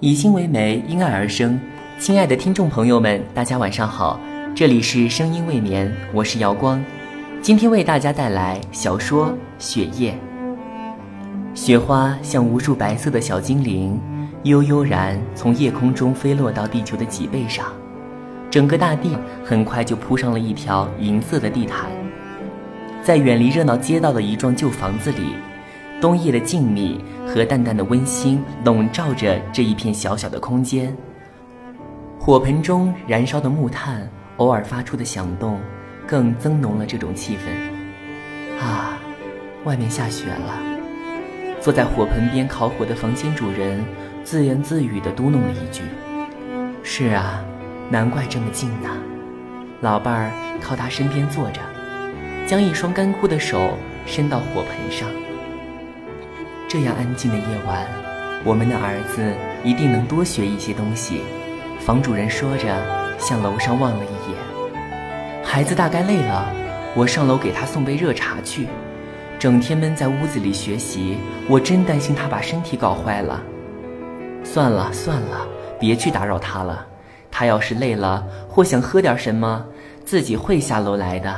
以心为媒，因爱而生。亲爱的听众朋友们，大家晚上好，这里是声音未眠，我是瑶光，今天为大家带来小说《雪夜》。雪花像无数白色的小精灵，悠悠然从夜空中飞落到地球的脊背上，整个大地很快就铺上了一条银色的地毯。在远离热闹街道的一幢旧房子里。冬夜的静谧和淡淡的温馨笼罩着这一片小小的空间。火盆中燃烧的木炭偶尔发出的响动，更增浓了这种气氛。啊，外面下雪了。坐在火盆边烤火的房间主人自言自语地嘟哝了一句：“是啊，难怪这么静呢。”老伴儿靠他身边坐着，将一双干枯的手伸到火盆上。这样安静的夜晚，我们的儿子一定能多学一些东西。房主人说着，向楼上望了一眼。孩子大概累了，我上楼给他送杯热茶去。整天闷在屋子里学习，我真担心他把身体搞坏了。算了算了，别去打扰他了。他要是累了或想喝点什么，自己会下楼来的，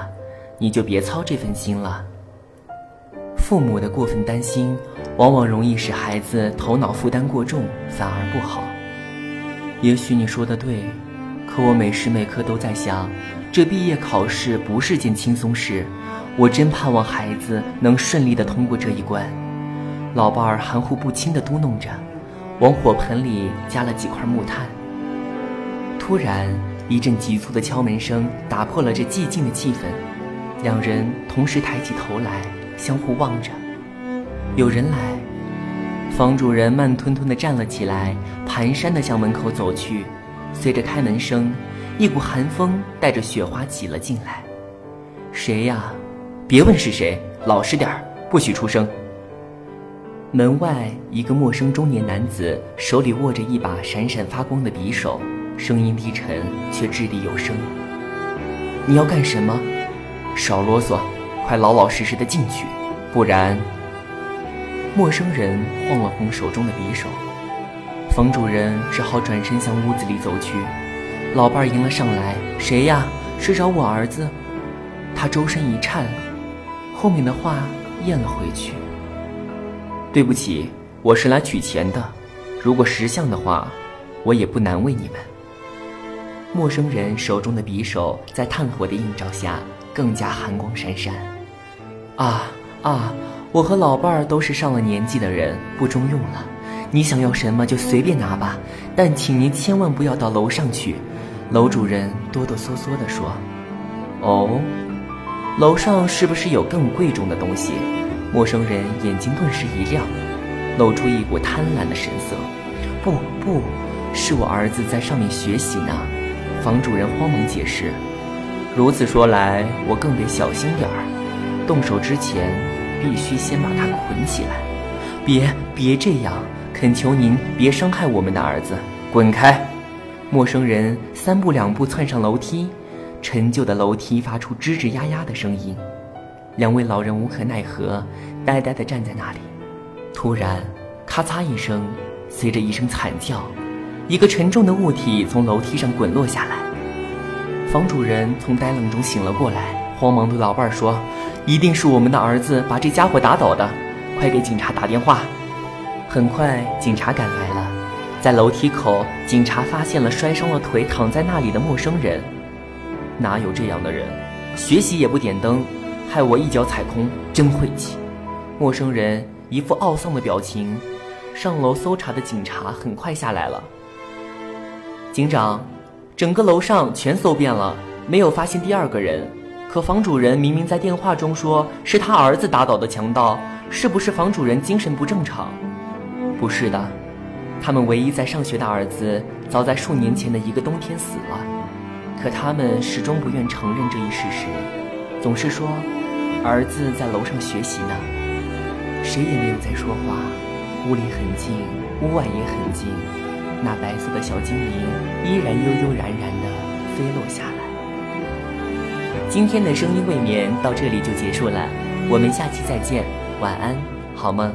你就别操这份心了。父母的过分担心。往往容易使孩子头脑负担过重，反而不好。也许你说的对，可我每时每刻都在想，这毕业考试不是件轻松事，我真盼望孩子能顺利的通过这一关。老伴儿含糊不清的嘟哝着，往火盆里加了几块木炭。突然，一阵急促的敲门声打破了这寂静的气氛，两人同时抬起头来，相互望着。有人来，房主人慢吞吞地站了起来，蹒跚地向门口走去。随着开门声，一股寒风带着雪花挤了进来。谁呀？别问是谁，老实点儿，不许出声。门外，一个陌生中年男子手里握着一把闪闪发光的匕首，声音低沉却掷地有声：“你要干什么？少啰嗦，快老老实实的进去，不然……”陌生人晃了晃手中的匕首，冯主任只好转身向屋子里走去。老伴儿迎了上来：“谁呀？是找我儿子？”他周身一颤，后面的话咽了回去：“对不起，我是来取钱的。如果识相的话，我也不难为你们。”陌生人手中的匕首在炭火的映照下更加寒光闪闪。啊啊！我和老伴儿都是上了年纪的人，不中用了。你想要什么就随便拿吧，但请您千万不要到楼上去。”楼主人哆哆嗦嗦地说。“哦，楼上是不是有更贵重的东西？”陌生人眼睛顿时一亮，露出一股贪婪的神色。“不，不是我儿子在上面学习呢。”房主人慌忙解释。“如此说来，我更得小心点儿，动手之前。”必须先把他捆起来！别别这样，恳求您别伤害我们的儿子！滚开！陌生人三步两步窜上楼梯，陈旧的楼梯发出吱吱呀呀的声音。两位老人无可奈何，呆呆地站在那里。突然，咔嚓一声，随着一声惨叫，一个沉重的物体从楼梯上滚落下来。房主人从呆愣中醒了过来，慌忙对老伴儿说。一定是我们的儿子把这家伙打倒的，快给警察打电话！很快，警察赶来了，在楼梯口，警察发现了摔伤了腿躺在那里的陌生人。哪有这样的人？学习也不点灯，害我一脚踩空，真晦气！陌生人一副懊丧的表情。上楼搜查的警察很快下来了。警长，整个楼上全搜遍了，没有发现第二个人。可房主人明明在电话中说是他儿子打倒的强盗，是不是房主人精神不正常？不是的，他们唯一在上学的儿子早在数年前的一个冬天死了。可他们始终不愿承认这一事实，总是说儿子在楼上学习呢。谁也没有再说话。屋里很静，屋外也很静，那白色的小精灵依然悠悠然然地飞落下来。今天的声音未眠到这里就结束了，我们下期再见，晚安，好梦。